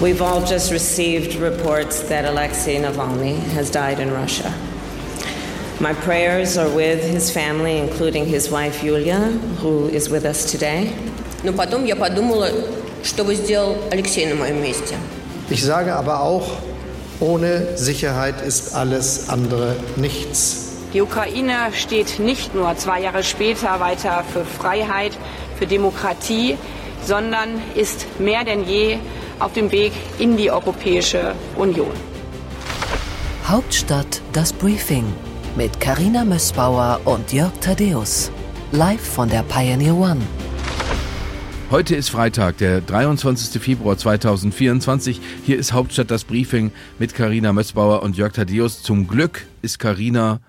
We've all just received reports that Alexei Navalny has died in Russia. My prayers are with his family, including his wife Yulia, who is with us today. Но потом я подумала, что бы сделал Алексей на моем месте. Ich sage aber auch, ohne Sicherheit ist alles andere nichts. Die Ukraine steht nicht nur zwei Jahre später weiter für Freiheit, für Demokratie, sondern ist mehr denn je auf dem Weg in die Europäische Union. Hauptstadt das Briefing mit Karina Mössbauer und Jörg Thaddeus. Live von der Pioneer One. Heute ist Freitag, der 23. Februar 2024. Hier ist Hauptstadt das Briefing mit Karina Mössbauer und Jörg Thaddeus. Zum Glück ist Karina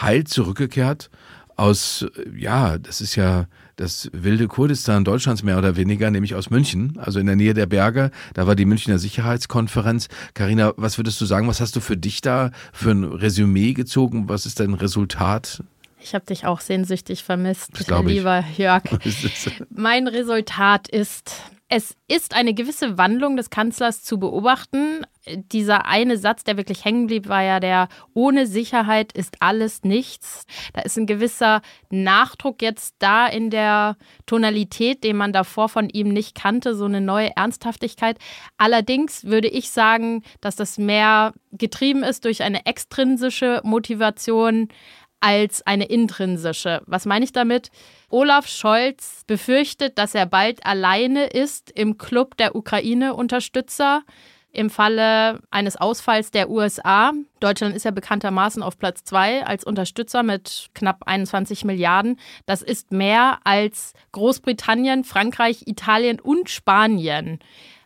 heil zurückgekehrt aus, ja, das ist ja das wilde Kurdistan Deutschlands mehr oder weniger, nämlich aus München, also in der Nähe der Berge. Da war die Münchner Sicherheitskonferenz. Karina, was würdest du sagen? Was hast du für dich da für ein Resümee gezogen? Was ist dein Resultat? Ich habe dich auch sehnsüchtig vermisst, lieber Jörg. mein Resultat ist, es ist eine gewisse Wandlung des Kanzlers zu beobachten. Dieser eine Satz, der wirklich hängen blieb, war ja der, ohne Sicherheit ist alles nichts. Da ist ein gewisser Nachdruck jetzt da in der Tonalität, den man davor von ihm nicht kannte, so eine neue Ernsthaftigkeit. Allerdings würde ich sagen, dass das mehr getrieben ist durch eine extrinsische Motivation als eine intrinsische. Was meine ich damit? Olaf Scholz befürchtet, dass er bald alleine ist im Club der Ukraine-Unterstützer im Falle eines Ausfalls der USA. Deutschland ist ja bekanntermaßen auf Platz zwei als Unterstützer mit knapp 21 Milliarden. Das ist mehr als Großbritannien, Frankreich, Italien und Spanien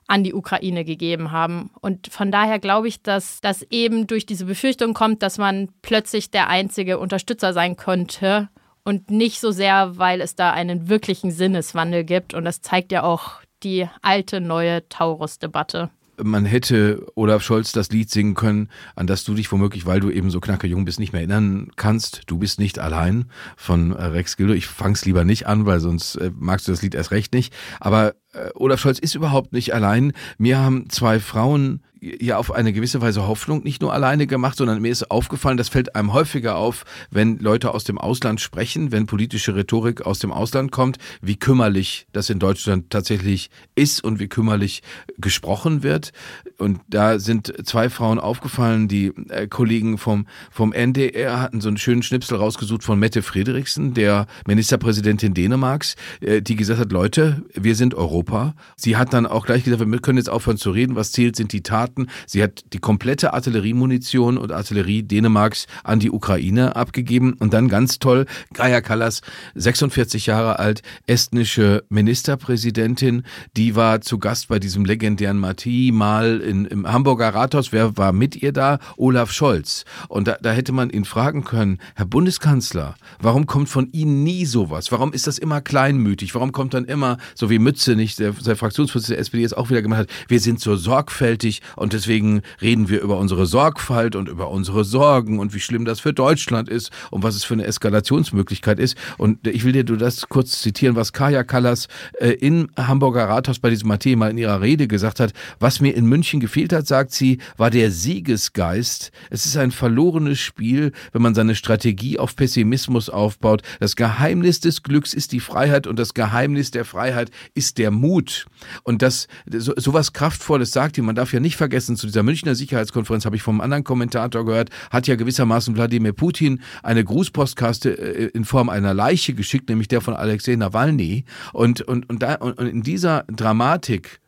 an die Ukraine gegeben haben. Und von daher glaube ich, dass das eben durch diese Befürchtung kommt, dass man plötzlich der einzige Unterstützer sein könnte und nicht so sehr, weil es da einen wirklichen Sinneswandel gibt. Und das zeigt ja auch die alte, neue Taurus-Debatte man hätte Olaf Scholz das Lied singen können, an das du dich womöglich, weil du eben so knacke jung bist, nicht mehr erinnern kannst. Du bist nicht allein von Rex Gildo. Ich fang's lieber nicht an, weil sonst äh, magst du das Lied erst recht nicht. Aber äh, Olaf Scholz ist überhaupt nicht allein. Mir haben zwei Frauen ja auf eine gewisse Weise Hoffnung nicht nur alleine gemacht, sondern mir ist aufgefallen, das fällt einem häufiger auf, wenn Leute aus dem Ausland sprechen, wenn politische Rhetorik aus dem Ausland kommt, wie kümmerlich das in Deutschland tatsächlich ist und wie kümmerlich gesprochen wird. Und da sind zwei Frauen aufgefallen, die äh, Kollegen vom, vom NDR hatten so einen schönen Schnipsel rausgesucht von Mette Frederiksen, der Ministerpräsidentin Dänemarks, äh, die gesagt hat, Leute, wir sind. Europa. Sie hat dann auch gleich gesagt, wir können jetzt aufhören zu reden, was zählt, sind die Taten. Sie hat die komplette Artilleriemunition und Artillerie Dänemarks an die Ukraine abgegeben. Und dann ganz toll, Gaia Kallas, 46 Jahre alt, estnische Ministerpräsidentin, die war zu Gast bei diesem legendären Mati mal in, im Hamburger Rathaus. Wer war mit ihr da? Olaf Scholz. Und da, da hätte man ihn fragen können, Herr Bundeskanzler, warum kommt von Ihnen nie sowas? Warum ist das immer kleinmütig? Warum kommt dann immer so wie Mütze nicht der, der Fraktionsvorsitzende der SPD jetzt auch wieder gemacht hat, wir sind so sorgfältig und deswegen reden wir über unsere Sorgfalt und über unsere Sorgen und wie schlimm das für Deutschland ist und was es für eine Eskalationsmöglichkeit ist. Und ich will dir du das kurz zitieren, was Kaya Kallas äh, im Hamburger Rathaus bei diesem Mathe mal in ihrer Rede gesagt hat. Was mir in München gefehlt hat, sagt sie, war der Siegesgeist. Es ist ein verlorenes Spiel, wenn man seine Strategie auf Pessimismus aufbaut. Das Geheimnis des Glücks ist die Freiheit und das Geheimnis der Freiheit ist der Mut und das so, sowas Kraftvolles sagt ihr. Man darf ja nicht vergessen, zu dieser Münchner Sicherheitskonferenz habe ich vom anderen Kommentator gehört, hat ja gewissermaßen Wladimir Putin eine Grußpostkaste äh, in Form einer Leiche geschickt, nämlich der von Alexei Nawalny. Und, und, und, da, und in dieser Dramatik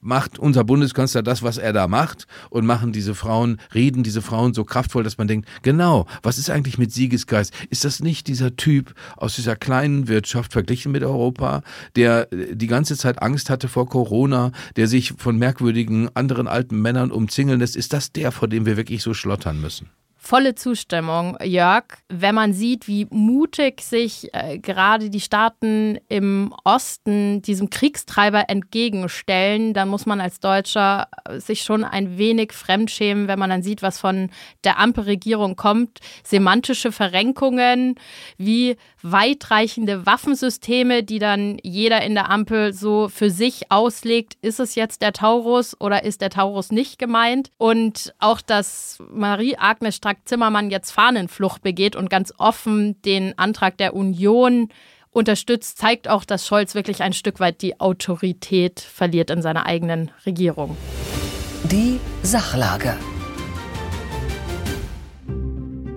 macht unser Bundeskanzler das, was er da macht und machen diese Frauen, reden diese Frauen so kraftvoll, dass man denkt, genau, was ist eigentlich mit Siegesgeist? Ist das nicht dieser Typ aus dieser kleinen Wirtschaft verglichen mit Europa, der äh, die ganze Zeit Angst hatte vor Corona, der sich von merkwürdigen anderen alten Männern umzingeln lässt? Ist das der, vor dem wir wirklich so schlottern müssen? Volle Zustimmung, Jörg. Wenn man sieht, wie mutig sich äh, gerade die Staaten im Osten diesem Kriegstreiber entgegenstellen, dann muss man als Deutscher äh, sich schon ein wenig fremdschämen, wenn man dann sieht, was von der Ampelregierung kommt. Semantische Verrenkungen, wie weitreichende Waffensysteme, die dann jeder in der Ampel so für sich auslegt. Ist es jetzt der Taurus oder ist der Taurus nicht gemeint? Und auch, dass Marie-Agnes Strack-Zimmermann jetzt Fahnenflucht begeht und ganz offen den Antrag der Union unterstützt, zeigt auch, dass Scholz wirklich ein Stück weit die Autorität verliert in seiner eigenen Regierung. Die Sachlage.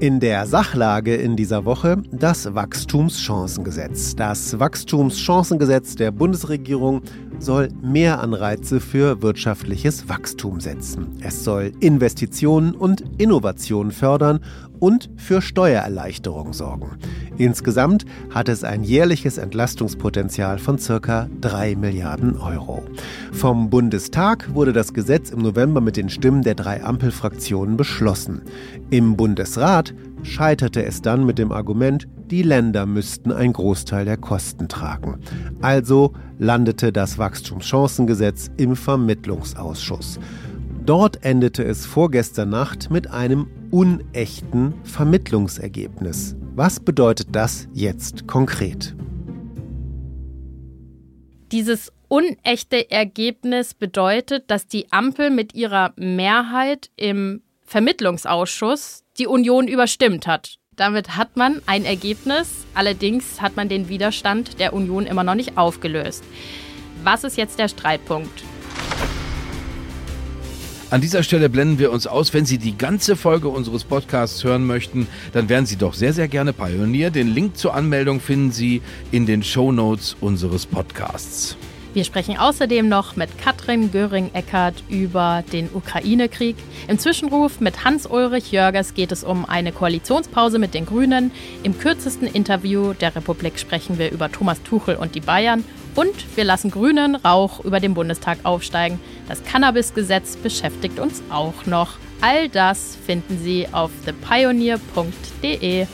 In der Sachlage in dieser Woche das Wachstumschancengesetz. Das Wachstumschancengesetz der Bundesregierung soll mehr Anreize für wirtschaftliches Wachstum setzen. Es soll Investitionen und Innovationen fördern und für Steuererleichterung sorgen. Insgesamt hat es ein jährliches Entlastungspotenzial von circa 3 Milliarden Euro. Vom Bundestag wurde das Gesetz im November mit den Stimmen der drei Ampelfraktionen beschlossen. Im Bundesrat scheiterte es dann mit dem Argument, die Länder müssten einen Großteil der Kosten tragen. Also landete das Wachstumschancengesetz im Vermittlungsausschuss. Dort endete es vorgestern Nacht mit einem unechten Vermittlungsergebnis. Was bedeutet das jetzt konkret? Dieses unechte Ergebnis bedeutet, dass die Ampel mit ihrer Mehrheit im Vermittlungsausschuss die Union überstimmt hat. Damit hat man ein Ergebnis, allerdings hat man den Widerstand der Union immer noch nicht aufgelöst. Was ist jetzt der Streitpunkt? An dieser Stelle blenden wir uns aus. Wenn Sie die ganze Folge unseres Podcasts hören möchten, dann wären Sie doch sehr, sehr gerne Pionier. Den Link zur Anmeldung finden Sie in den Show Notes unseres Podcasts. Wir sprechen außerdem noch mit Katrin Göring-Eckert über den Ukraine-Krieg. Im Zwischenruf mit Hans-Ulrich Jörgers geht es um eine Koalitionspause mit den Grünen. Im kürzesten Interview der Republik sprechen wir über Thomas Tuchel und die Bayern. Und wir lassen grünen Rauch über den Bundestag aufsteigen. Das Cannabis-Gesetz beschäftigt uns auch noch. All das finden Sie auf thepioneer.de.